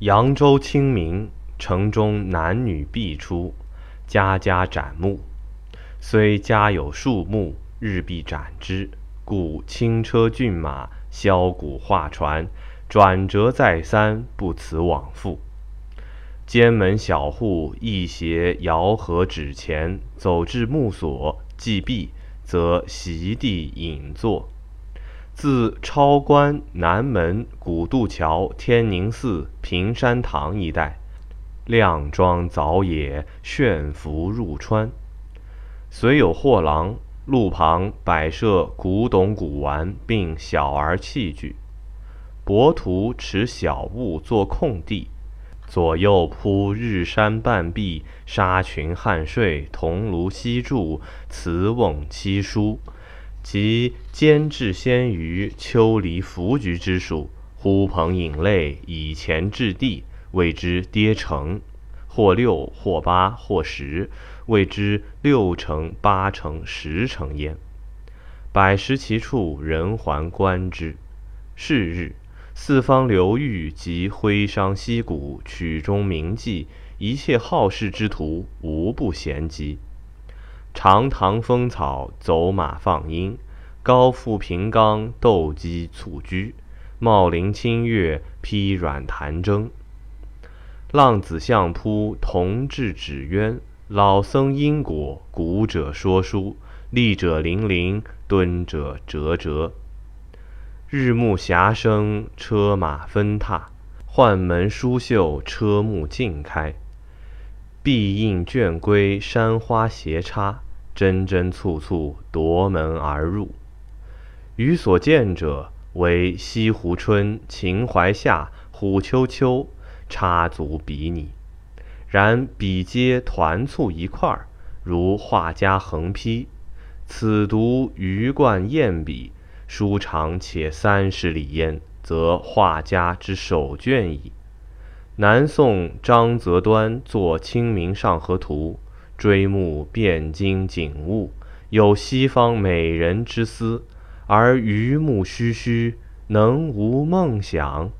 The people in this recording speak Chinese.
扬州清明，城中男女必出，家家斩木。虽家有树木，日必斩之。故轻车骏马，箫鼓画船，转折再三，不辞往复。间门小户，亦携摇盒纸钱，走至木所，既毕，则席地饮坐。自超关、南门、古渡桥、天宁寺、平山堂一带，靓妆早野，炫服入川。虽有货郎，路旁摆设古董古玩，并小儿器具。薄徒持小物作空地。左右铺日山半壁，纱裙汉睡，铜炉西柱，瓷瓮漆书，及监制鲜鱼、秋梨、福菊之属，呼朋引类，以钱置地，谓之跌成。或六，或八，或十，谓之六成、八成、十成焉。百十其处，人环观之。是日。四方流域及徽商西谷、曲中名妓，一切好事之徒，无不闲集。长塘风草，走马放鹰；高阜平冈，斗鸡蹴鞠；茂林清月，披软弹筝。浪子相扑，童稚纸鸢；老僧因果，古者说书；立者伶伶，敦者折折。日暮霞生，车马纷踏；换门书绣，车幕尽开。碧映卷归，山花斜插，针针簇簇，夺门而入。余所见者，惟西湖春、秦淮夏、虎丘秋，插足比拟。然笔皆团簇一块儿，如画家横批：“此独鱼贯雁笔。”书长且三十里焉，则画家之手卷矣。南宋张择端作《清明上河图》，追慕汴京景物，有西方美人之思，而榆木须须，能无梦想？